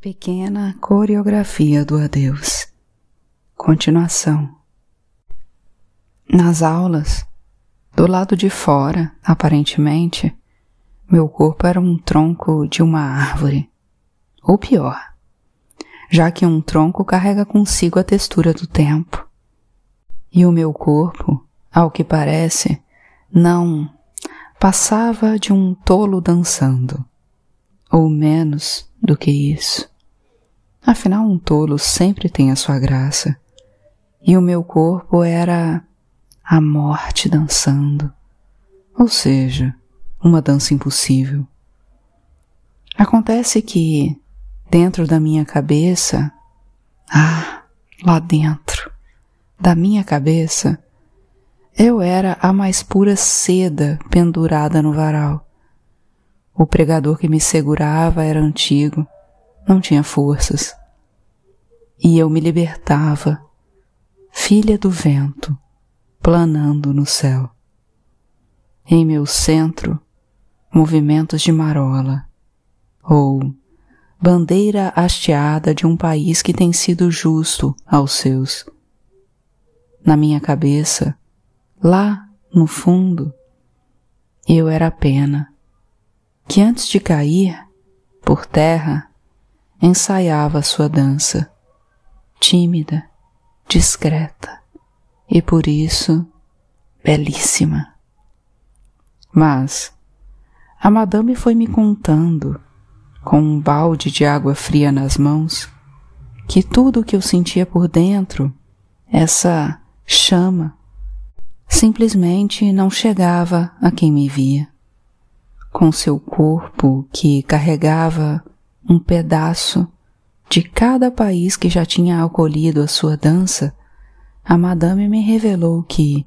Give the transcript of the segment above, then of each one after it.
Pequena coreografia do adeus. Continuação. Nas aulas, do lado de fora, aparentemente, meu corpo era um tronco de uma árvore. Ou pior, já que um tronco carrega consigo a textura do tempo. E o meu corpo, ao que parece, não passava de um tolo dançando, ou menos do que isso. Afinal, um tolo sempre tem a sua graça, e o meu corpo era a morte dançando, ou seja, uma dança impossível. Acontece que, dentro da minha cabeça, ah, lá dentro da minha cabeça, eu era a mais pura seda pendurada no varal. O pregador que me segurava era antigo, não tinha forças. E eu me libertava, filha do vento, planando no céu. Em meu centro, movimentos de marola, ou bandeira hasteada de um país que tem sido justo aos seus. Na minha cabeça, lá no fundo, eu era a pena que antes de cair por terra ensaiava sua dança, tímida, discreta e por isso belíssima. Mas a madame foi me contando, com um balde de água fria nas mãos, que tudo o que eu sentia por dentro, essa chama, simplesmente não chegava a quem me via com seu corpo que carregava um pedaço de cada país que já tinha acolhido a sua dança, a madame me revelou que,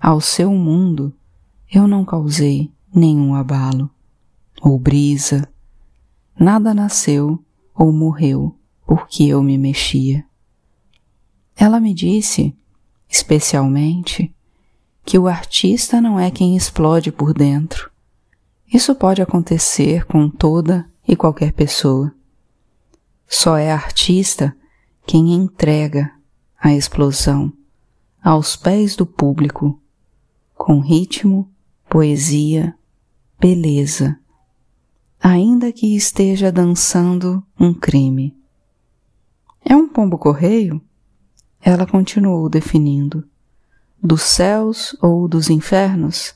ao seu mundo, eu não causei nenhum abalo ou brisa, nada nasceu ou morreu porque eu me mexia. Ela me disse, especialmente, que o artista não é quem explode por dentro, isso pode acontecer com toda e qualquer pessoa. Só é artista quem entrega a explosão aos pés do público, com ritmo, poesia, beleza, ainda que esteja dançando um crime. É um pombo-correio? Ela continuou definindo. Dos céus ou dos infernos?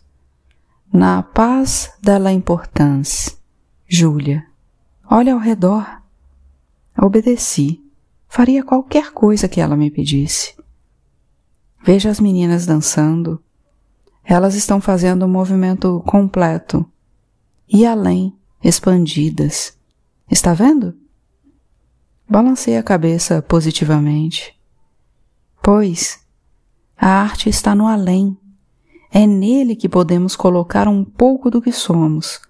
Na paz della importância. Júlia, olha ao redor. Obedeci. Faria qualquer coisa que ela me pedisse. Veja as meninas dançando. Elas estão fazendo um movimento completo. E além, expandidas. Está vendo? Balancei a cabeça positivamente. Pois, a arte está no além é nele que podemos colocar um pouco do que somos,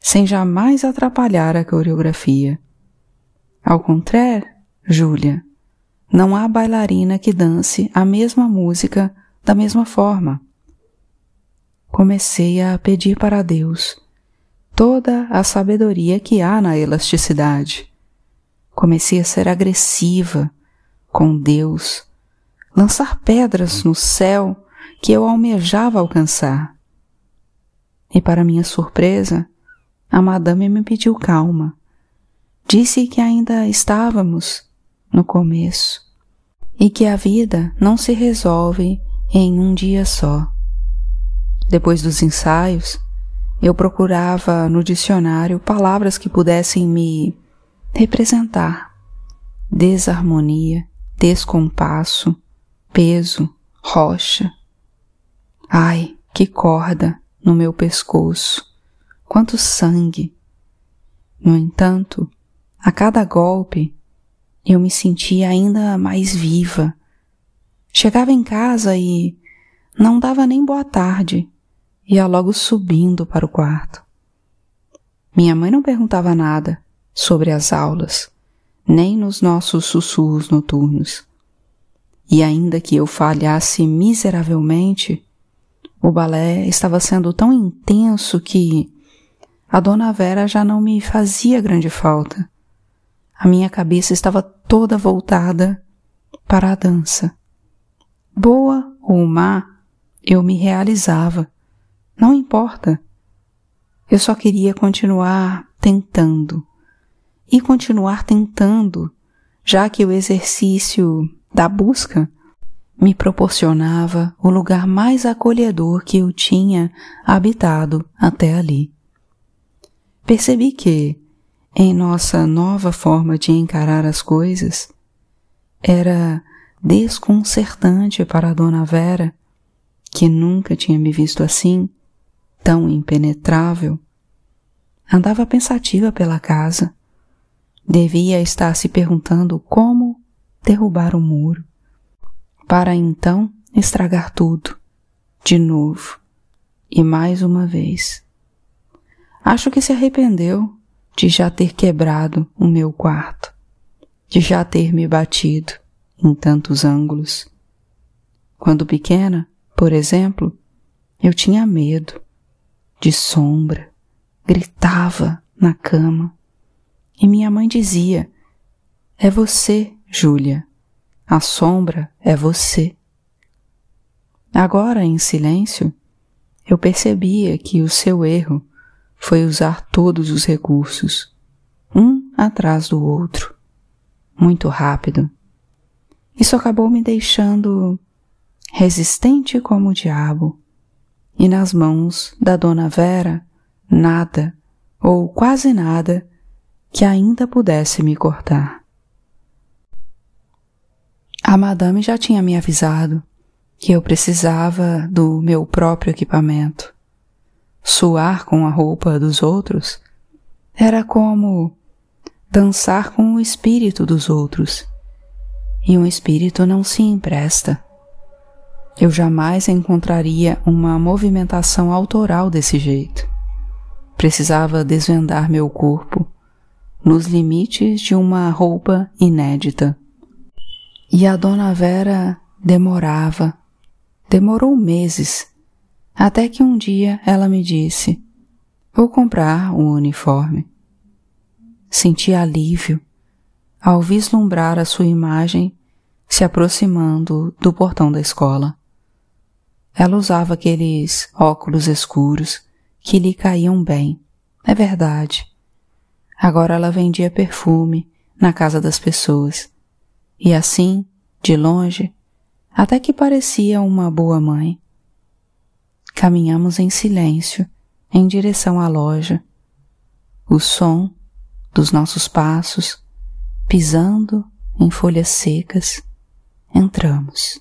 sem jamais atrapalhar a coreografia. Ao contrário, Júlia, não há bailarina que dance a mesma música da mesma forma. Comecei a pedir para Deus toda a sabedoria que há na elasticidade. Comecei a ser agressiva com Deus, lançar pedras no céu que eu almejava alcançar. E para minha surpresa, a madame me pediu calma. Disse que ainda estávamos no começo e que a vida não se resolve em um dia só. Depois dos ensaios, eu procurava no dicionário palavras que pudessem me representar: desarmonia, descompasso, peso, rocha, Ai, que corda no meu pescoço, quanto sangue! No entanto, a cada golpe, eu me sentia ainda mais viva. Chegava em casa e não dava nem boa tarde, ia logo subindo para o quarto. Minha mãe não perguntava nada sobre as aulas, nem nos nossos sussurros noturnos. E ainda que eu falhasse miseravelmente, o balé estava sendo tão intenso que a dona Vera já não me fazia grande falta. a minha cabeça estava toda voltada para a dança. Boa ou má, eu me realizava. Não importa. Eu só queria continuar tentando. E continuar tentando, já que o exercício da busca me proporcionava o lugar mais acolhedor que eu tinha habitado até ali. Percebi que, em nossa nova forma de encarar as coisas, era desconcertante para a dona Vera, que nunca tinha me visto assim, tão impenetrável. Andava pensativa pela casa. Devia estar se perguntando como derrubar o muro para então estragar tudo, de novo, e mais uma vez. Acho que se arrependeu de já ter quebrado o meu quarto, de já ter me batido em tantos ângulos. Quando pequena, por exemplo, eu tinha medo de sombra, gritava na cama, e minha mãe dizia: É você, Júlia. A sombra é você. Agora, em silêncio, eu percebia que o seu erro foi usar todos os recursos, um atrás do outro, muito rápido. Isso acabou me deixando resistente como o diabo, e nas mãos da dona Vera, nada, ou quase nada, que ainda pudesse me cortar. A madame já tinha me avisado que eu precisava do meu próprio equipamento. Suar com a roupa dos outros era como dançar com o espírito dos outros. E um espírito não se empresta. Eu jamais encontraria uma movimentação autoral desse jeito. Precisava desvendar meu corpo nos limites de uma roupa inédita. E a dona Vera demorava, demorou meses, até que um dia ela me disse: Vou comprar um uniforme. Senti alívio ao vislumbrar a sua imagem se aproximando do portão da escola. Ela usava aqueles óculos escuros que lhe caíam bem, é verdade. Agora ela vendia perfume na casa das pessoas e assim, de longe, até que parecia uma boa mãe. Caminhamos em silêncio em direção à loja. O som dos nossos passos pisando em folhas secas. Entramos.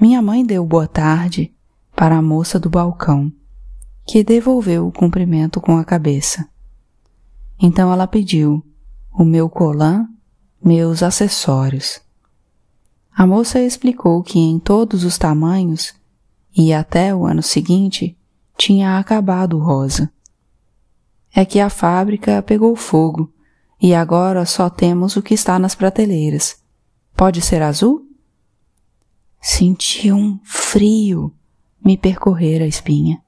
Minha mãe deu boa tarde para a moça do balcão, que devolveu o cumprimento com a cabeça. Então ela pediu o meu colã meus acessórios. A moça explicou que em todos os tamanhos e até o ano seguinte tinha acabado o rosa. É que a fábrica pegou fogo e agora só temos o que está nas prateleiras. Pode ser azul? Senti um frio me percorrer a espinha.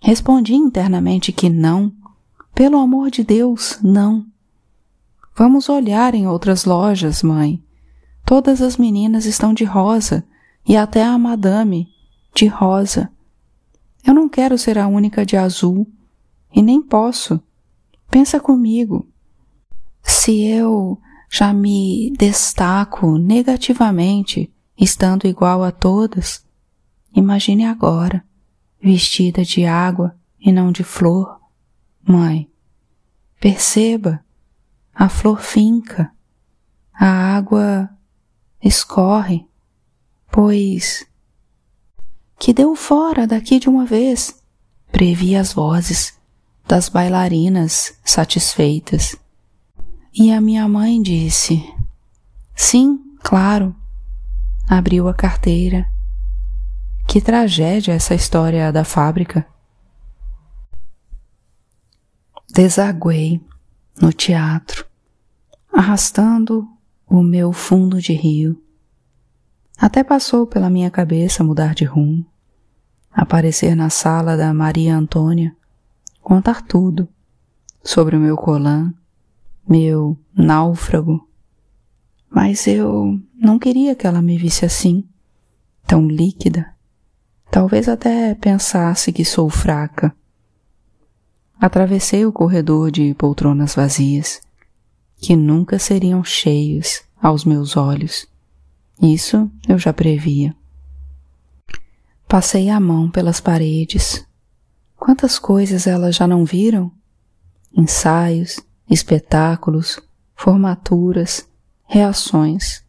Respondi internamente que não. Pelo amor de Deus, não. Vamos olhar em outras lojas, mãe. Todas as meninas estão de rosa e até a madame de rosa. Eu não quero ser a única de azul e nem posso. Pensa comigo. Se eu já me destaco negativamente estando igual a todas, imagine agora, vestida de água e não de flor. Mãe, perceba a flor finca, a água escorre, pois que deu fora daqui de uma vez, previ as vozes das bailarinas satisfeitas. E a minha mãe disse: Sim, claro. Abriu a carteira. Que tragédia essa história da fábrica. Desaguei no teatro, arrastando o meu fundo de rio. Até passou pela minha cabeça mudar de rumo, aparecer na sala da Maria Antônia, contar tudo sobre o meu colã, meu náufrago. Mas eu não queria que ela me visse assim, tão líquida. Talvez até pensasse que sou fraca. Atravessei o corredor de poltronas vazias, que nunca seriam cheios aos meus olhos. Isso eu já previa. Passei a mão pelas paredes. Quantas coisas elas já não viram? Ensaios, espetáculos, formaturas, reações.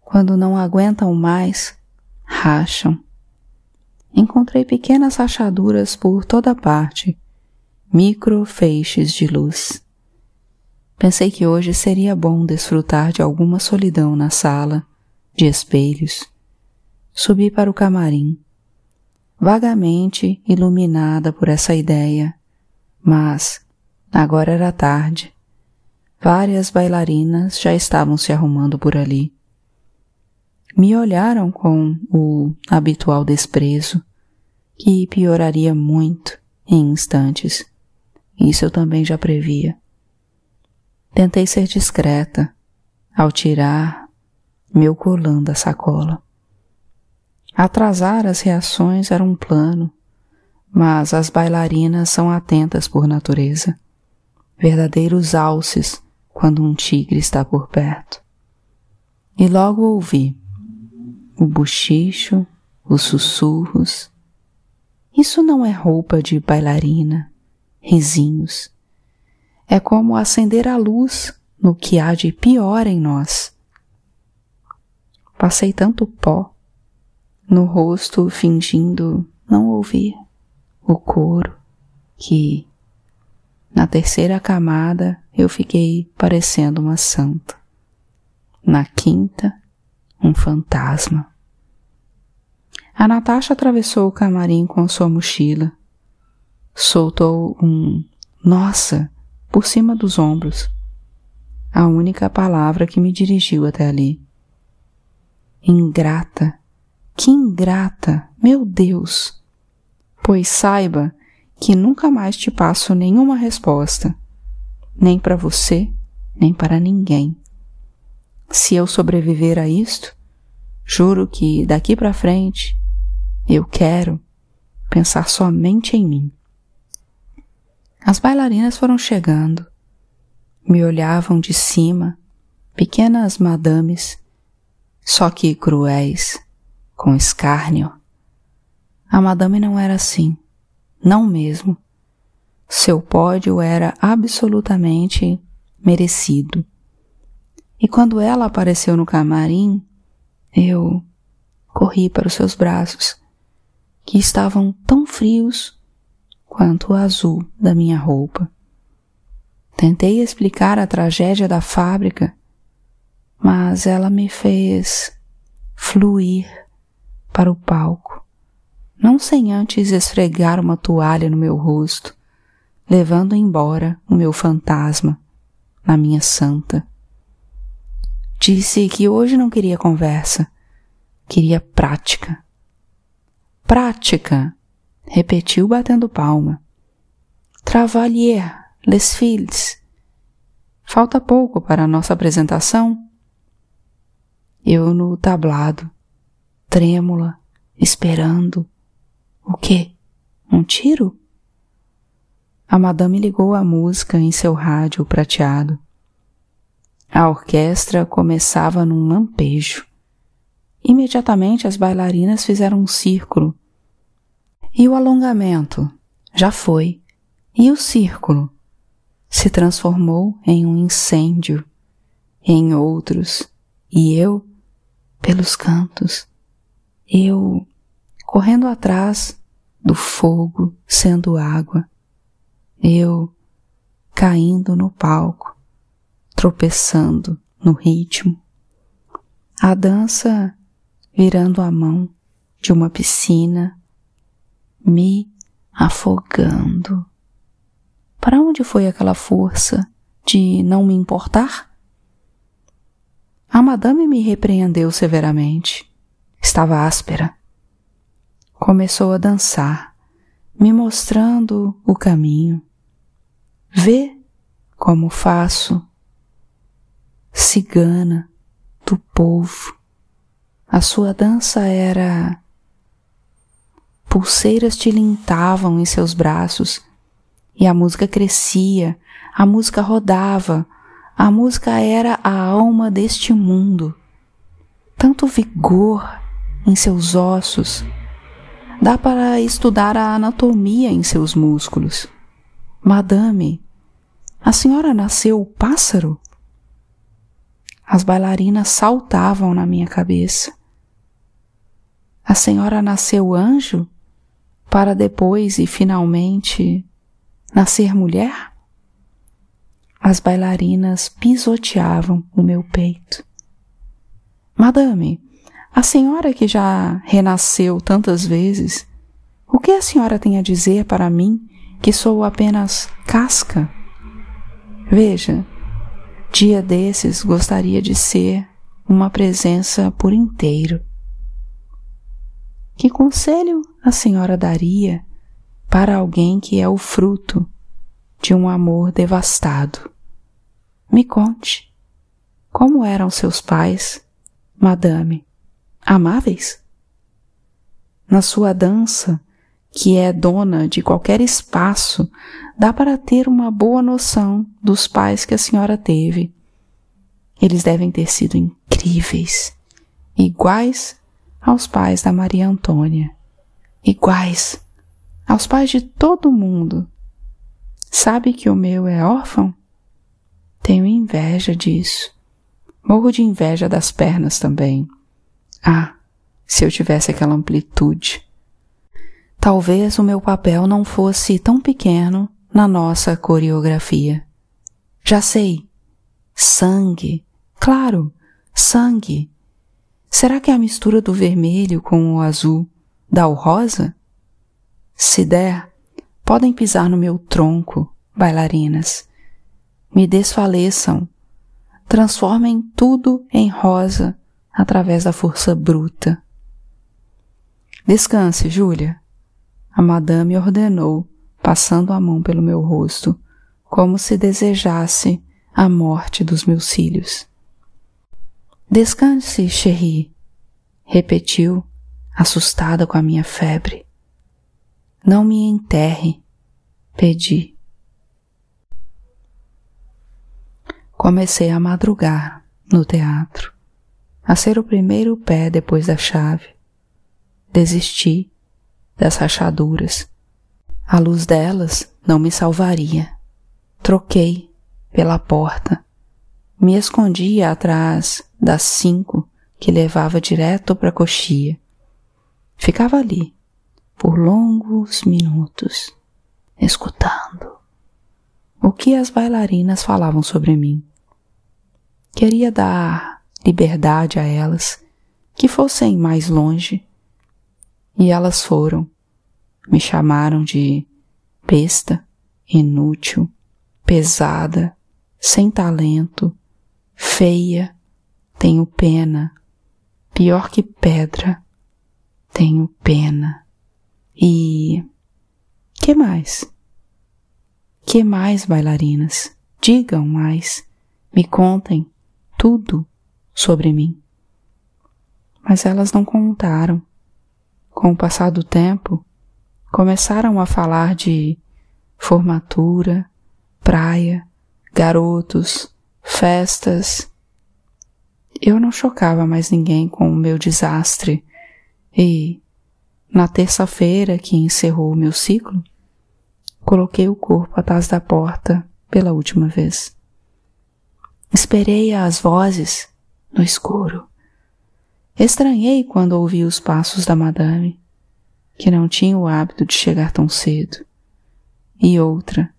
Quando não aguentam mais, racham. Encontrei pequenas rachaduras por toda parte, micro feixes de luz. Pensei que hoje seria bom desfrutar de alguma solidão na sala, de espelhos. Subi para o camarim, vagamente iluminada por essa ideia, mas agora era tarde. Várias bailarinas já estavam se arrumando por ali. Me olharam com o habitual desprezo, que pioraria muito em instantes. Isso eu também já previa. Tentei ser discreta ao tirar meu colã da sacola. Atrasar as reações era um plano, mas as bailarinas são atentas por natureza, verdadeiros alces quando um tigre está por perto. E logo ouvi o bochicho, os sussurros. Isso não é roupa de bailarina, risinhos. É como acender a luz no que há de pior em nós. Passei tanto pó no rosto fingindo não ouvir o coro que, na terceira camada, eu fiquei parecendo uma santa. Na quinta, um fantasma. A Natasha atravessou o camarim com sua mochila. Soltou um nossa por cima dos ombros. A única palavra que me dirigiu até ali. Ingrata que ingrata, meu Deus! Pois saiba que nunca mais te passo nenhuma resposta, nem para você, nem para ninguém. Se eu sobreviver a isto, juro que daqui para frente eu quero pensar somente em mim. As bailarinas foram chegando, me olhavam de cima, pequenas madames, só que cruéis, com escárnio. A madame não era assim, não mesmo. Seu pódio era absolutamente merecido. E quando ela apareceu no camarim, eu corri para os seus braços, que estavam tão frios quanto o azul da minha roupa. Tentei explicar a tragédia da fábrica, mas ela me fez fluir para o palco, não sem antes esfregar uma toalha no meu rosto, levando embora o meu fantasma na minha santa. Disse que hoje não queria conversa, queria prática. Prática, repetiu batendo palma. Travailler, les filles. Falta pouco para a nossa apresentação? Eu no tablado, trêmula, esperando. O quê? Um tiro? A madame ligou a música em seu rádio prateado. A orquestra começava num lampejo. Imediatamente as bailarinas fizeram um círculo. E o alongamento? Já foi. E o círculo? Se transformou em um incêndio, em outros, e eu, pelos cantos, eu correndo atrás do fogo sendo água, eu caindo no palco, tropeçando no ritmo, a dança virando a mão de uma piscina, me afogando. Para onde foi aquela força de não me importar? A madame me repreendeu severamente estava áspera. Começou a dançar, me mostrando o caminho. Vê como faço cigana do povo. A sua dança era. Pulseiras tilintavam em seus braços e a música crescia, a música rodava, a música era a alma deste mundo. Tanto vigor em seus ossos, dá para estudar a anatomia em seus músculos. Madame, a senhora nasceu pássaro? As bailarinas saltavam na minha cabeça. A senhora nasceu anjo para depois e finalmente nascer mulher? As bailarinas pisoteavam o meu peito. Madame, a senhora que já renasceu tantas vezes, o que a senhora tem a dizer para mim que sou apenas casca? Veja, dia desses gostaria de ser uma presença por inteiro. Que conselho a senhora daria para alguém que é o fruto de um amor devastado? Me conte, como eram seus pais, madame? Amáveis? Na sua dança, que é dona de qualquer espaço, dá para ter uma boa noção dos pais que a senhora teve. Eles devem ter sido incríveis, iguais aos pais da Maria Antônia, iguais aos pais de todo mundo. Sabe que o meu é órfão? Tenho inveja disso. Morro de inveja das pernas também. Ah, se eu tivesse aquela amplitude. Talvez o meu papel não fosse tão pequeno na nossa coreografia. Já sei. Sangue. Claro, sangue. Será que a mistura do vermelho com o azul dá o rosa? Se der, podem pisar no meu tronco, bailarinas me desfaleçam, transformem tudo em rosa através da força bruta. Descanse, Júlia. A madame ordenou, passando a mão pelo meu rosto, como se desejasse a morte dos meus filhos. Descanse, Chéri, repetiu, assustada com a minha febre. Não me enterre, pedi. comecei a madrugar no teatro, a ser o primeiro pé depois da chave. Desisti das rachaduras. A luz delas não me salvaria. Troquei pela porta. Me escondia atrás das cinco que levava direto para a coxia. Ficava ali por longos minutos, escutando o que as bailarinas falavam sobre mim. Queria dar liberdade a elas, que fossem mais longe. E elas foram. Me chamaram de besta, inútil, pesada, sem talento, feia, tenho pena, pior que pedra, tenho pena. E que mais? Que mais, bailarinas? Digam mais, me contem tudo sobre mim. Mas elas não contaram. Com o passar do tempo, começaram a falar de formatura, praia, garotos, festas. Eu não chocava mais ninguém com o meu desastre e, na terça-feira que encerrou o meu ciclo, Coloquei o corpo atrás da porta pela última vez. Esperei as vozes no escuro. Estranhei quando ouvi os passos da madame, que não tinha o hábito de chegar tão cedo. E outra,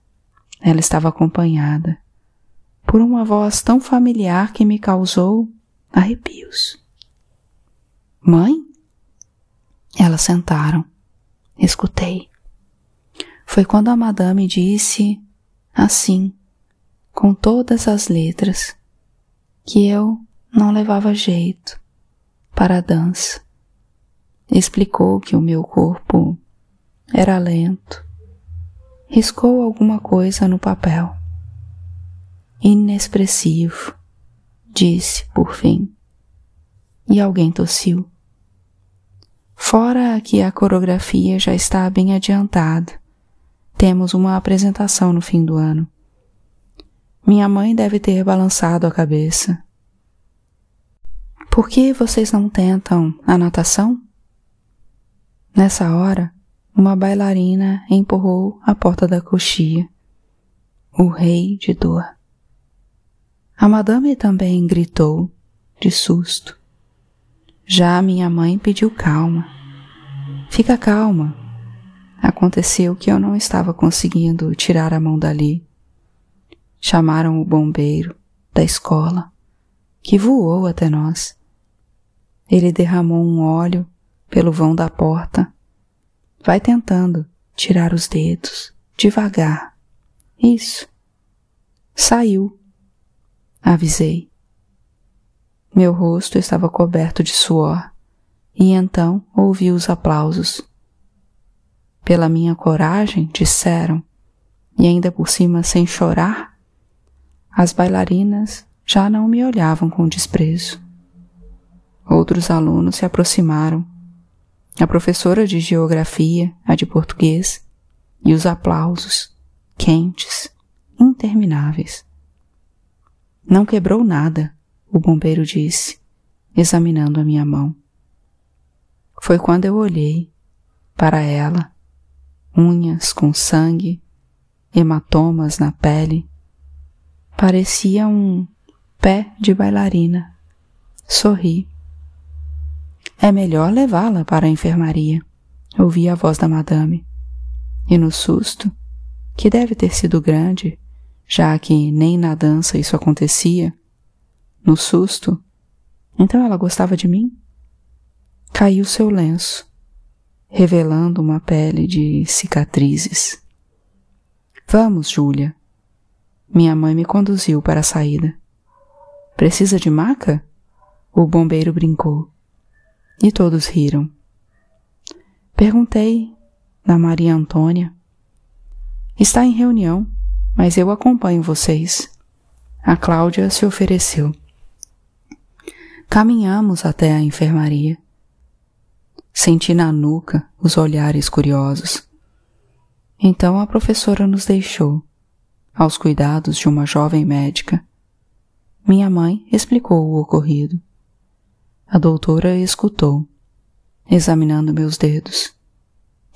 ela estava acompanhada por uma voz tão familiar que me causou arrepios. Mãe? Elas sentaram. Escutei. Foi quando a madame disse, assim, com todas as letras, que eu não levava jeito para a dança. Explicou que o meu corpo era lento. Riscou alguma coisa no papel. Inexpressivo, disse, por fim. E alguém tossiu. Fora que a coreografia já está bem adiantada, temos uma apresentação no fim do ano. Minha mãe deve ter balançado a cabeça. Por que vocês não tentam a natação? Nessa hora, uma bailarina empurrou a porta da coxia. O rei de dor. A madame também gritou, de susto. Já minha mãe pediu calma. Fica calma. Aconteceu que eu não estava conseguindo tirar a mão dali. Chamaram o bombeiro da escola, que voou até nós. Ele derramou um óleo pelo vão da porta. Vai tentando tirar os dedos, devagar. Isso. Saiu. Avisei. Meu rosto estava coberto de suor, e então ouvi os aplausos. Pela minha coragem, disseram, e ainda por cima sem chorar, as bailarinas já não me olhavam com desprezo. Outros alunos se aproximaram. A professora de geografia, a de português, e os aplausos, quentes, intermináveis. Não quebrou nada, o bombeiro disse, examinando a minha mão. Foi quando eu olhei para ela, unhas com sangue, hematomas na pele. Parecia um pé de bailarina. Sorri. É melhor levá-la para a enfermaria, ouvi a voz da madame. E no susto, que deve ter sido grande, já que nem na dança isso acontecia, no susto. Então ela gostava de mim? Caiu seu lenço, revelando uma pele de cicatrizes. Vamos, Júlia. Minha mãe me conduziu para a saída. Precisa de maca? O bombeiro brincou. E todos riram. Perguntei da Maria Antônia. Está em reunião, mas eu acompanho vocês. A Cláudia se ofereceu. Caminhamos até a enfermaria. Senti na nuca os olhares curiosos. Então a professora nos deixou, aos cuidados de uma jovem médica. Minha mãe explicou o ocorrido. A doutora escutou, examinando meus dedos.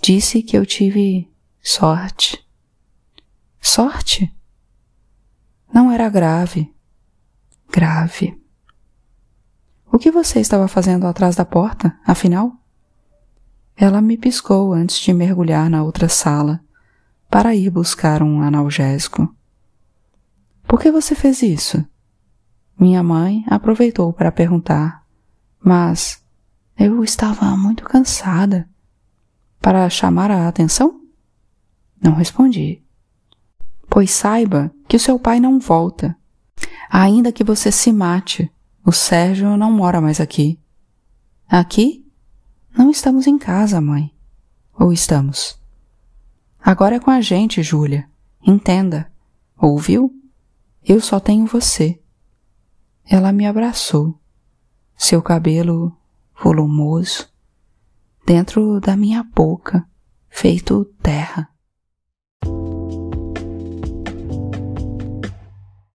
Disse que eu tive sorte. Sorte? Não era grave. Grave. O que você estava fazendo atrás da porta, afinal? Ela me piscou antes de mergulhar na outra sala para ir buscar um analgésico. Por que você fez isso? Minha mãe aproveitou para perguntar, mas eu estava muito cansada. Para chamar a atenção? Não respondi. Pois saiba que seu pai não volta, ainda que você se mate o Sérgio não mora mais aqui. Aqui? Não estamos em casa, mãe. Ou estamos? Agora é com a gente, Júlia. Entenda. Ouviu? Eu só tenho você. Ela me abraçou. Seu cabelo volumoso dentro da minha boca, feito terra.